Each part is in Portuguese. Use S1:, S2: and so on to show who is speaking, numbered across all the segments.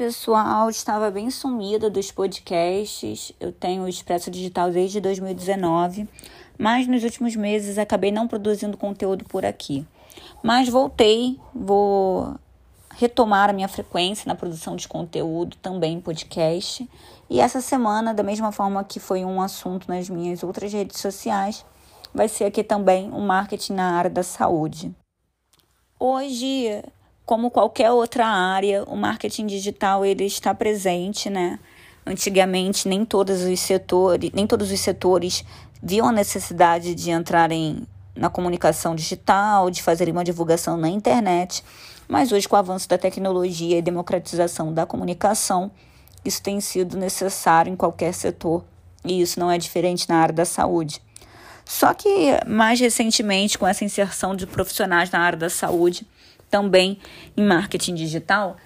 S1: Pessoal. Estava bem sumida dos podcasts. Eu tenho o Expresso Digital desde 2019, mas nos últimos meses acabei não produzindo conteúdo por aqui. Mas voltei, vou retomar a minha frequência na produção de conteúdo, também em podcast. E essa semana, da mesma forma que foi um assunto nas minhas outras redes sociais, vai ser aqui também o um marketing na área da saúde. Hoje como qualquer outra área, o marketing digital ele está presente, né? Antigamente nem todos os setores, nem todos os setores viam a necessidade de entrarem na comunicação digital, de fazerem uma divulgação na internet, mas hoje com o avanço da tecnologia e democratização da comunicação, isso tem sido necessário em qualquer setor, e isso não é diferente na área da saúde. Só que mais recentemente, com essa inserção de profissionais na área da saúde, também em marketing digital,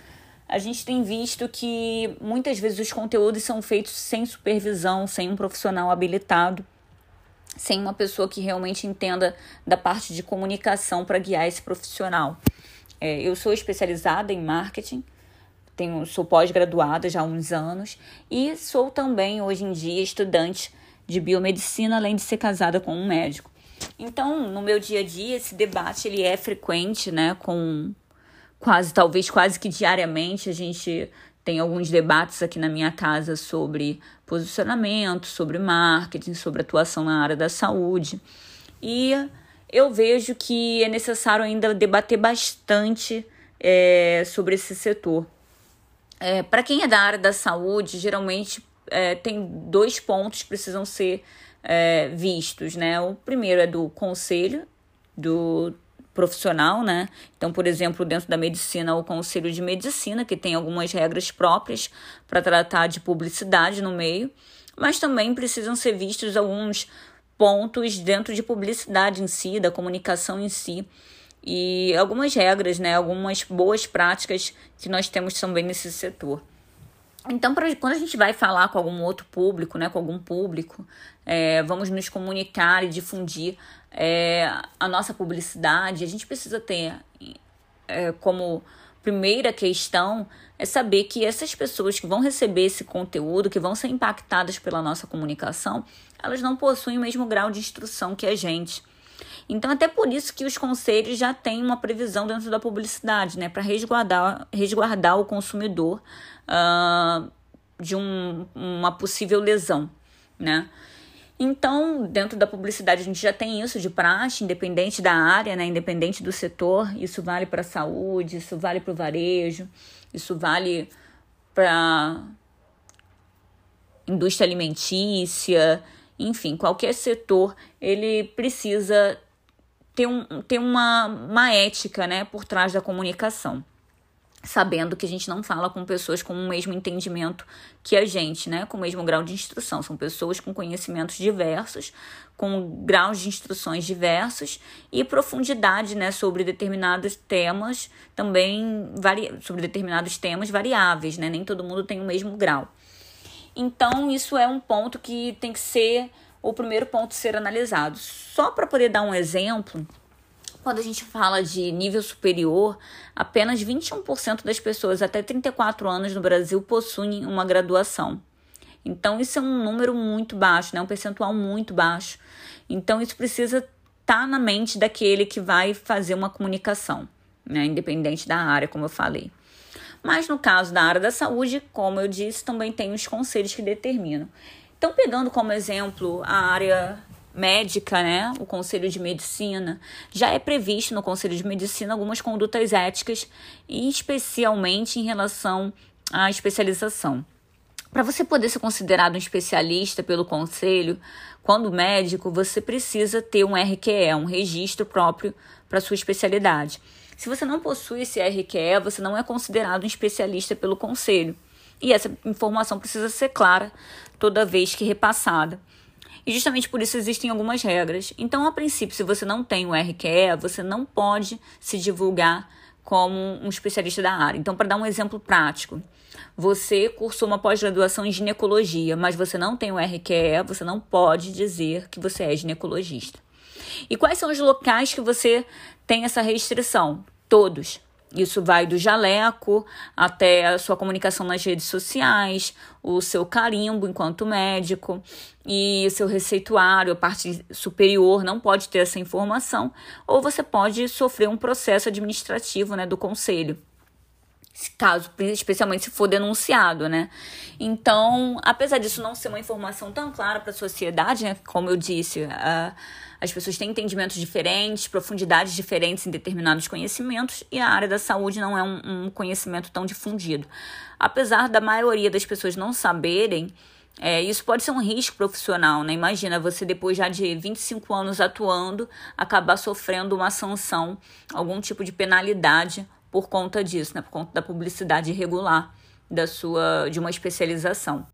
S1: a gente tem visto que muitas vezes os conteúdos são feitos sem supervisão, sem um profissional habilitado, sem uma pessoa que realmente entenda da parte de comunicação para guiar esse profissional. É, eu sou especializada em marketing, tenho, sou pós-graduada já há uns anos e sou também hoje em dia estudante de biomedicina, além de ser casada com um médico. Então, no meu dia a dia, esse debate ele é frequente, né? Com quase, talvez quase que diariamente, a gente tem alguns debates aqui na minha casa sobre posicionamento, sobre marketing, sobre atuação na área da saúde. E eu vejo que é necessário ainda debater bastante é, sobre esse setor. É, Para quem é da área da saúde, geralmente é, tem dois pontos que precisam ser é, vistos, né? O primeiro é do conselho do profissional, né? Então, por exemplo, dentro da medicina, o conselho de medicina, que tem algumas regras próprias para tratar de publicidade no meio, mas também precisam ser vistos alguns pontos dentro de publicidade em si, da comunicação em si, e algumas regras, né? Algumas boas práticas que nós temos também nesse setor. Então, pra, quando a gente vai falar com algum outro público, né, com algum público, é, vamos nos comunicar e difundir é, a nossa publicidade, a gente precisa ter é, como primeira questão é saber que essas pessoas que vão receber esse conteúdo, que vão ser impactadas pela nossa comunicação, elas não possuem o mesmo grau de instrução que a gente. Então, até por isso que os conselhos já têm uma previsão dentro da publicidade, né, para resguardar, resguardar o consumidor uh, de um, uma possível lesão, né. Então, dentro da publicidade, a gente já tem isso de praxe, independente da área, né? independente do setor. Isso vale para a saúde, isso vale para o varejo, isso vale para indústria alimentícia, enfim, qualquer setor, ele precisa ter, um, ter uma, uma ética né, por trás da comunicação. Sabendo que a gente não fala com pessoas com o mesmo entendimento que a gente, né? Com o mesmo grau de instrução. São pessoas com conhecimentos diversos, com graus de instruções diversos e profundidade, né? Sobre determinados temas, também vari... sobre determinados temas variáveis, né? Nem todo mundo tem o mesmo grau. Então, isso é um ponto que tem que ser o primeiro ponto a ser analisado. Só para poder dar um exemplo, quando a gente fala de nível superior, apenas 21% das pessoas até 34 anos no Brasil possuem uma graduação. Então, isso é um número muito baixo, né? um percentual muito baixo. Então, isso precisa estar tá na mente daquele que vai fazer uma comunicação, né? independente da área, como eu falei. Mas no caso da área da saúde, como eu disse, também tem os conselhos que determinam. Então, pegando como exemplo a área médica, né, o Conselho de Medicina, já é previsto no Conselho de Medicina algumas condutas éticas, especialmente em relação à especialização. Para você poder ser considerado um especialista pelo conselho, quando médico, você precisa ter um RQE, um registro próprio para sua especialidade. Se você não possui esse RQE, você não é considerado um especialista pelo conselho. E essa informação precisa ser clara toda vez que repassada. E justamente por isso existem algumas regras. Então, a princípio, se você não tem o RQE, você não pode se divulgar como um especialista da área. Então, para dar um exemplo prático, você cursou uma pós-graduação em ginecologia, mas você não tem o RQE, você não pode dizer que você é ginecologista. E quais são os locais que você tem essa restrição? Todos. Isso vai do jaleco até a sua comunicação nas redes sociais, o seu carimbo enquanto médico e seu receituário, a parte superior não pode ter essa informação, ou você pode sofrer um processo administrativo né, do conselho caso, especialmente se for denunciado, né? Então, apesar disso não ser uma informação tão clara para a sociedade, né? Como eu disse, as pessoas têm entendimentos diferentes, profundidades diferentes em determinados conhecimentos e a área da saúde não é um, um conhecimento tão difundido. Apesar da maioria das pessoas não saberem, é, isso pode ser um risco profissional, né? Imagina você, depois já de 25 anos atuando, acabar sofrendo uma sanção, algum tipo de penalidade por conta disso, né? Por conta da publicidade irregular da sua de uma especialização.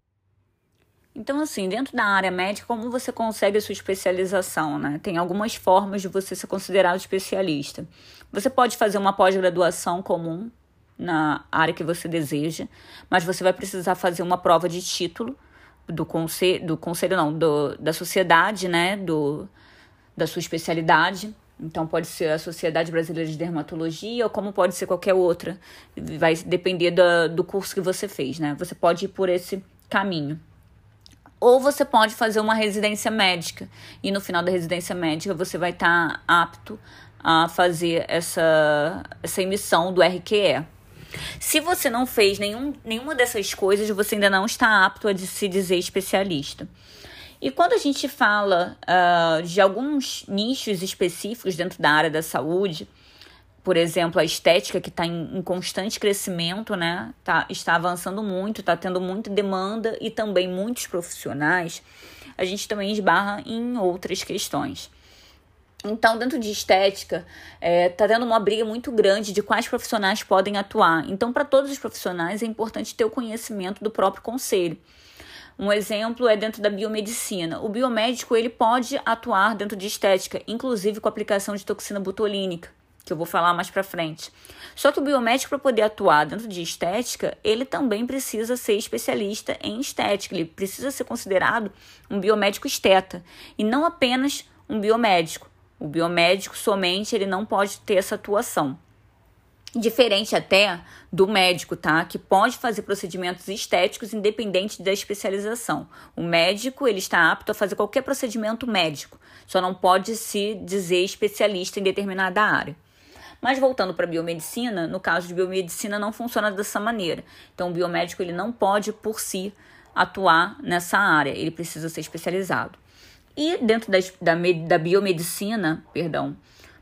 S1: Então, assim, dentro da área médica, como você consegue a sua especialização, né? Tem algumas formas de você ser considerado especialista. Você pode fazer uma pós-graduação comum na área que você deseja, mas você vai precisar fazer uma prova de título do conselho, do conselho não, do, da sociedade, né, do, da sua especialidade. Então, pode ser a Sociedade Brasileira de Dermatologia ou como pode ser qualquer outra. Vai depender do, do curso que você fez, né? Você pode ir por esse caminho. Ou você pode fazer uma residência médica. E no final da residência médica, você vai estar tá apto a fazer essa, essa emissão do RQE. Se você não fez nenhum, nenhuma dessas coisas, você ainda não está apto a se dizer especialista. E quando a gente fala uh, de alguns nichos específicos dentro da área da saúde, por exemplo, a estética que está em, em, constante crescimento, né? Tá, está avançando muito, está tendo muita demanda e também muitos profissionais, a gente também esbarra em outras questões. Então, dentro de estética, está é, tá tendo uma briga muito grande de quais profissionais podem atuar. Então, para todos os profissionais, é importante ter o conhecimento do próprio conselho. Um exemplo é dentro da biomedicina. O biomédico ele pode atuar dentro de estética, inclusive com a aplicação de toxina botulínica, que eu vou falar mais para frente. Só que o biomédico para poder atuar dentro de estética, ele também precisa ser especialista em estética, ele precisa ser considerado um biomédico esteta e não apenas um biomédico. O biomédico somente ele não pode ter essa atuação. Diferente até do médico, tá? Que pode fazer procedimentos estéticos independente da especialização. O médico, ele está apto a fazer qualquer procedimento médico, só não pode se dizer especialista em determinada área. Mas voltando para a biomedicina, no caso de biomedicina não funciona dessa maneira. Então o biomédico ele não pode por si atuar nessa área, ele precisa ser especializado. E dentro da, da, da biomedicina, perdão,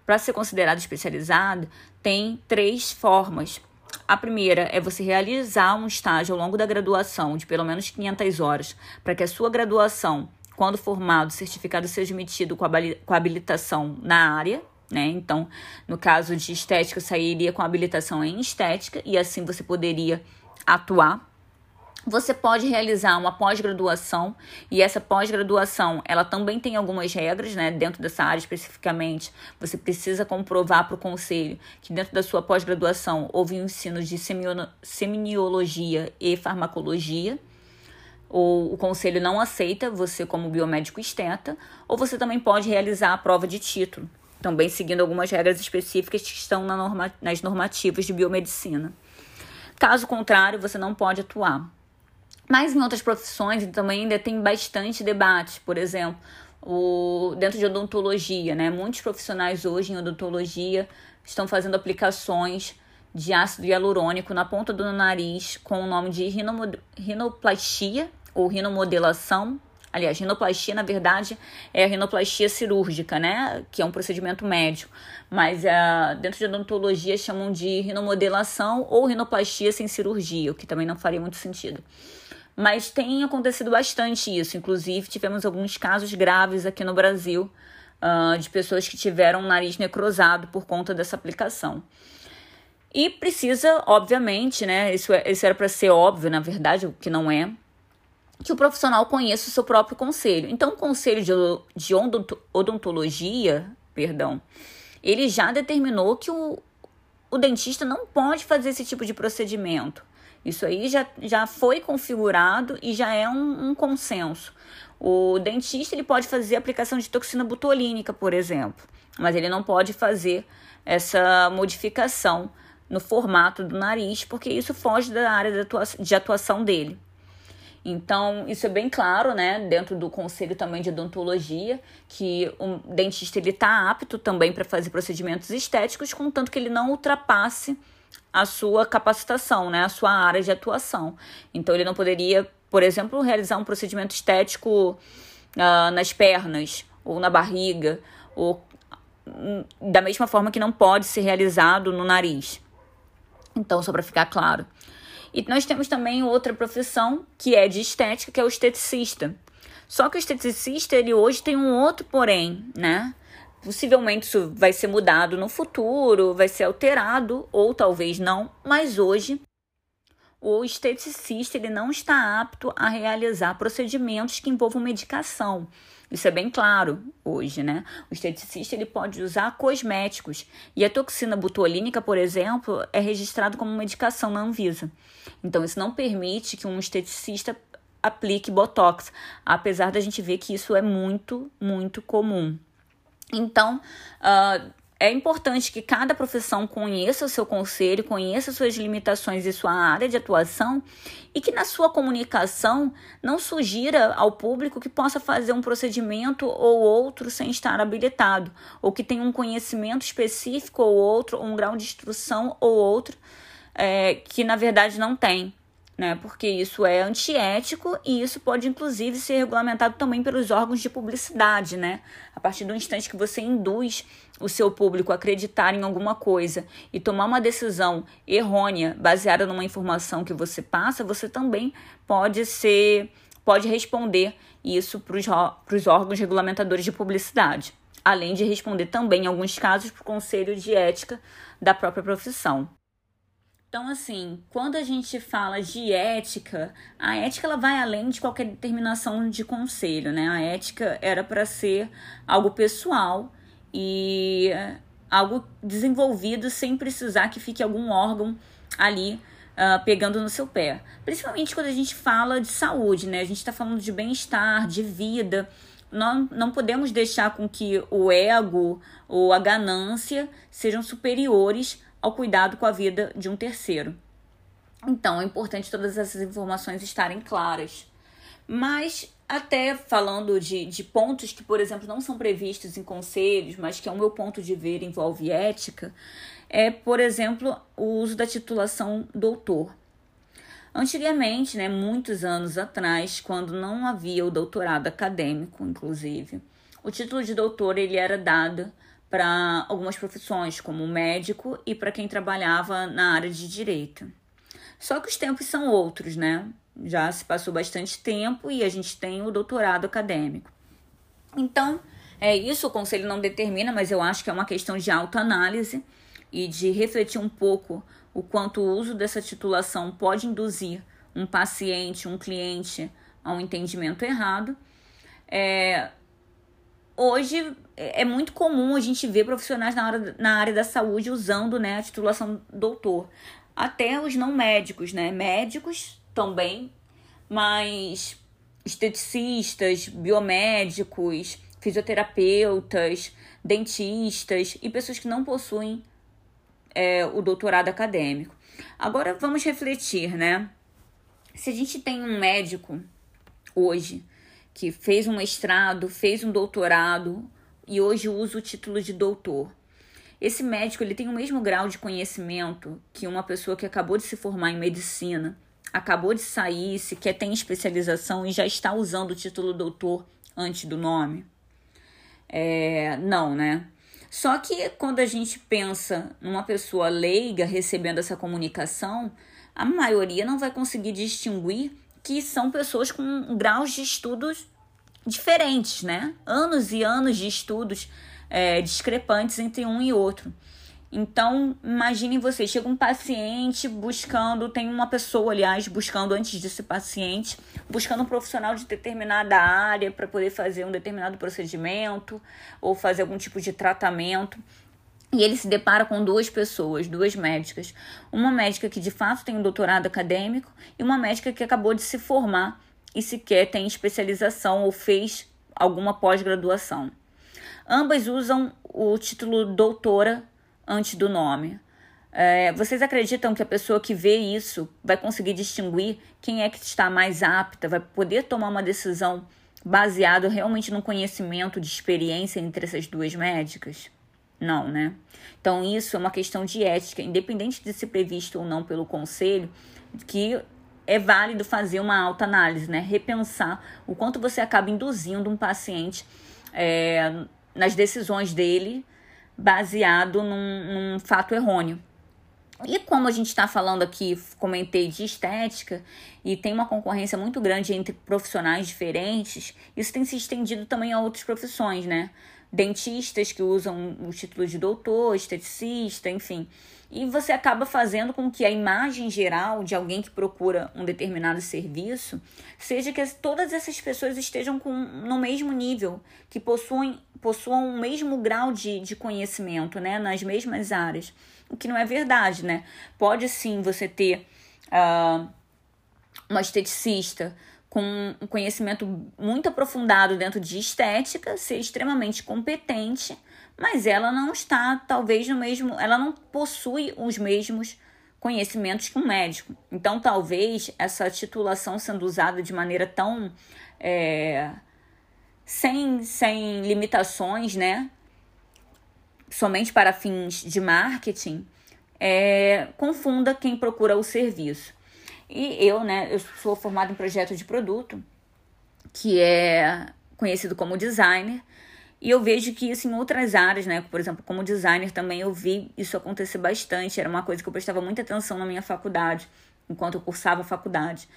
S1: para ser considerado especializado, tem três formas. A primeira é você realizar um estágio ao longo da graduação de pelo menos 500 horas, para que a sua graduação, quando formado, certificado seja emitido com a habilitação na área, né? Então, no caso de estética, sairia com habilitação em estética e assim você poderia atuar você pode realizar uma pós-graduação e essa pós-graduação ela também tem algumas regras, né? Dentro dessa área especificamente, você precisa comprovar para o conselho que dentro da sua pós-graduação houve um ensino de semiologia e farmacologia. Ou o conselho não aceita você como biomédico esteta, ou você também pode realizar a prova de título, também seguindo algumas regras específicas que estão na norma, nas normativas de biomedicina. Caso contrário, você não pode atuar. Mas em outras profissões também ainda tem bastante debate, por exemplo, o, dentro de odontologia, né? Muitos profissionais hoje em odontologia estão fazendo aplicações de ácido hialurônico na ponta do nariz com o nome de rinoplastia ou rinomodelação. Aliás, rinoplastia, na verdade, é a rinoplastia cirúrgica, né? Que é um procedimento médico. Mas uh, dentro de odontologia chamam de rinomodelação ou rinoplastia sem cirurgia, o que também não faria muito sentido. Mas tem acontecido bastante isso. Inclusive, tivemos alguns casos graves aqui no Brasil uh, de pessoas que tiveram o nariz necrosado por conta dessa aplicação. E precisa, obviamente, né? Isso, é, isso era para ser óbvio, na verdade, o que não é, que o profissional conheça o seu próprio conselho. Então, o conselho de, de odontologia, perdão, ele já determinou que o, o dentista não pode fazer esse tipo de procedimento. Isso aí já, já foi configurado e já é um, um consenso. O dentista ele pode fazer aplicação de toxina botulínica, por exemplo, mas ele não pode fazer essa modificação no formato do nariz, porque isso foge da área de atuação dele. Então, isso é bem claro, né, dentro do conselho também de odontologia, que o dentista ele está apto também para fazer procedimentos estéticos, contanto que ele não ultrapasse a sua capacitação, né, a sua área de atuação. Então, ele não poderia, por exemplo, realizar um procedimento estético uh, nas pernas ou na barriga, ou hum, da mesma forma que não pode ser realizado no nariz. Então, só para ficar claro. E nós temos também outra profissão que é de estética, que é o esteticista. Só que o esteticista, ele hoje tem um outro porém, né? Possivelmente isso vai ser mudado no futuro, vai ser alterado, ou talvez não, mas hoje o esteticista ele não está apto a realizar procedimentos que envolvam medicação. Isso é bem claro hoje, né? O esteticista ele pode usar cosméticos e a toxina butolínica, por exemplo, é registrado como medicação na Anvisa. Então isso não permite que um esteticista aplique botox, apesar da gente ver que isso é muito, muito comum. Então, uh, é importante que cada profissão conheça o seu conselho, conheça suas limitações e sua área de atuação e que na sua comunicação não sugira ao público que possa fazer um procedimento ou outro sem estar habilitado, ou que tenha um conhecimento específico ou outro, um grau de instrução ou outro é, que na verdade não tem né? Porque isso é antiético e isso pode inclusive ser regulamentado também pelos órgãos de publicidade, né? A partir do instante que você induz o seu público a acreditar em alguma coisa e tomar uma decisão errônea baseada numa informação que você passa, você também pode ser pode responder isso para os órgãos regulamentadores de publicidade, além de responder também, em alguns casos, para o conselho de ética da própria profissão. Então, assim, quando a gente fala de ética, a ética ela vai além de qualquer determinação de conselho, né? A ética era para ser algo pessoal e algo desenvolvido sem precisar que fique algum órgão ali uh, pegando no seu pé. Principalmente quando a gente fala de saúde, né? A gente está falando de bem-estar, de vida. Não, não podemos deixar com que o ego ou a ganância sejam superiores ao cuidado com a vida de um terceiro. Então, é importante todas essas informações estarem claras. Mas, até falando de, de pontos que, por exemplo, não são previstos em conselhos, mas que, ao meu ponto de ver, envolve ética, é, por exemplo, o uso da titulação doutor. Antigamente, né, muitos anos atrás, quando não havia o doutorado acadêmico, inclusive, o título de doutor ele era dado para algumas profissões, como médico e para quem trabalhava na área de direito. Só que os tempos são outros, né? Já se passou bastante tempo e a gente tem o doutorado acadêmico. Então, é isso, o conselho não determina, mas eu acho que é uma questão de autoanálise e de refletir um pouco o quanto o uso dessa titulação pode induzir um paciente, um cliente a um entendimento errado. É, hoje é muito comum a gente ver profissionais na área, na área da saúde usando né, a titulação doutor. Até os não médicos, né? Médicos também, mas esteticistas, biomédicos, fisioterapeutas, dentistas e pessoas que não possuem é, o doutorado acadêmico. Agora vamos refletir, né? Se a gente tem um médico hoje que fez um mestrado, fez um doutorado e hoje usa o título de doutor. Esse médico ele tem o mesmo grau de conhecimento que uma pessoa que acabou de se formar em medicina, acabou de sair, sequer tem especialização e já está usando o título doutor antes do nome? É, não, né? Só que quando a gente pensa numa pessoa leiga recebendo essa comunicação, a maioria não vai conseguir distinguir que são pessoas com graus de estudos diferentes, né? Anos e anos de estudos é, discrepantes entre um e outro. Então, imaginem vocês, chega um paciente buscando, tem uma pessoa, aliás, buscando antes desse paciente, buscando um profissional de determinada área para poder fazer um determinado procedimento ou fazer algum tipo de tratamento. E ele se depara com duas pessoas, duas médicas. Uma médica que de fato tem um doutorado acadêmico e uma médica que acabou de se formar e sequer tem especialização ou fez alguma pós-graduação. Ambas usam o título doutora antes do nome. É, vocês acreditam que a pessoa que vê isso vai conseguir distinguir quem é que está mais apta, vai poder tomar uma decisão baseado realmente no conhecimento de experiência entre essas duas médicas? Não, né? Então, isso é uma questão de ética, independente de ser previsto ou não pelo conselho, que é válido fazer uma alta análise, né? Repensar o quanto você acaba induzindo um paciente é, nas decisões dele baseado num, num fato errôneo. E como a gente está falando aqui, comentei de estética, e tem uma concorrência muito grande entre profissionais diferentes, isso tem se estendido também a outras profissões, né? Dentistas que usam o título de doutor, esteticista, enfim. E você acaba fazendo com que a imagem geral de alguém que procura um determinado serviço seja que todas essas pessoas estejam com, no mesmo nível, que possuem, possuam o mesmo grau de, de conhecimento, né? Nas mesmas áreas o que não é verdade, né? Pode sim você ter uh, uma esteticista com um conhecimento muito aprofundado dentro de estética, ser extremamente competente, mas ela não está, talvez, no mesmo. Ela não possui os mesmos conhecimentos que um médico. Então, talvez essa titulação sendo usada de maneira tão. É, sem, sem limitações, né? somente para fins de marketing, é, confunda quem procura o serviço. E eu, né, eu sou formada em projeto de produto, que é conhecido como designer, e eu vejo que isso em outras áreas, né? Por exemplo, como designer também eu vi isso acontecer bastante. Era uma coisa que eu prestava muita atenção na minha faculdade, enquanto eu cursava a faculdade.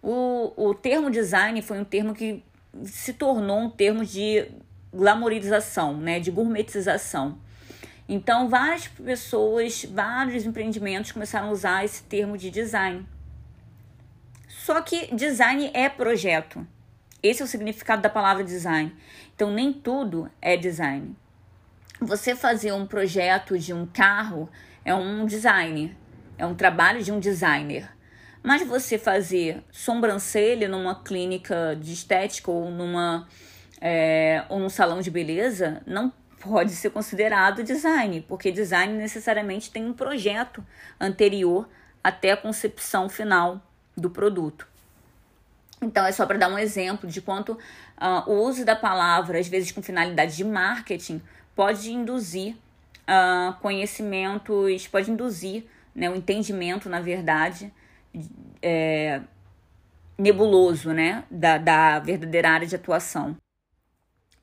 S1: O, o termo design foi um termo que se tornou um termo de glamorização, né? De gourmetização. Então, várias pessoas, vários empreendimentos começaram a usar esse termo de design. Só que design é projeto. Esse é o significado da palavra design. Então, nem tudo é design. Você fazer um projeto de um carro é um design, é um trabalho de um designer. Mas você fazer sobrancelha numa clínica de estética ou numa é, ou num salão de beleza não pode ser considerado design, porque design necessariamente tem um projeto anterior até a concepção final do produto. Então, é só para dar um exemplo de quanto uh, o uso da palavra, às vezes com finalidade de marketing, pode induzir uh, conhecimentos, pode induzir né, o entendimento, na verdade, é, nebuloso né, da, da verdadeira área de atuação.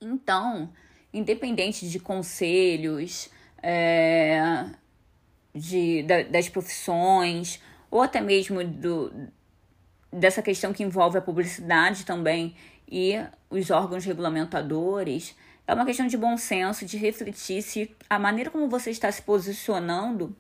S1: Então, independente de conselhos, é, de, da, das profissões, ou até mesmo do, dessa questão que envolve a publicidade também e os órgãos regulamentadores. É uma questão de bom senso, de refletir se a maneira como você está se posicionando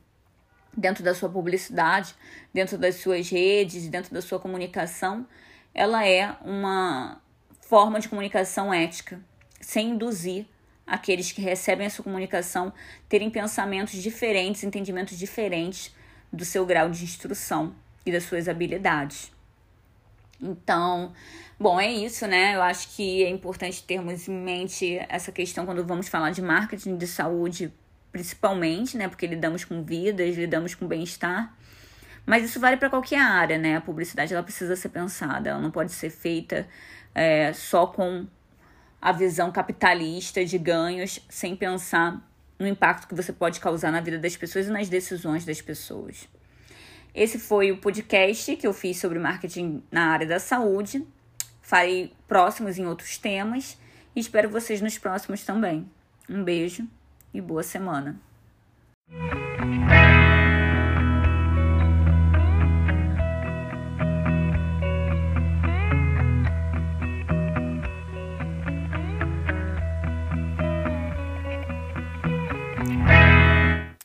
S1: dentro da sua publicidade, dentro das suas redes, dentro da sua comunicação, ela é uma forma de comunicação ética, sem induzir aqueles que recebem essa comunicação terem pensamentos diferentes, entendimentos diferentes do seu grau de instrução e das suas habilidades. Então, bom, é isso, né? Eu acho que é importante termos em mente essa questão quando vamos falar de marketing de saúde, principalmente, né? Porque lidamos com vidas, lidamos com bem-estar. Mas isso vale para qualquer área, né? A publicidade ela precisa ser pensada, ela não pode ser feita é, só com a visão capitalista de ganhos sem pensar no impacto que você pode causar na vida das pessoas e nas decisões das pessoas. Esse foi o podcast que eu fiz sobre marketing na área da saúde. Farei próximos em outros temas e espero vocês nos próximos também. Um beijo e boa semana.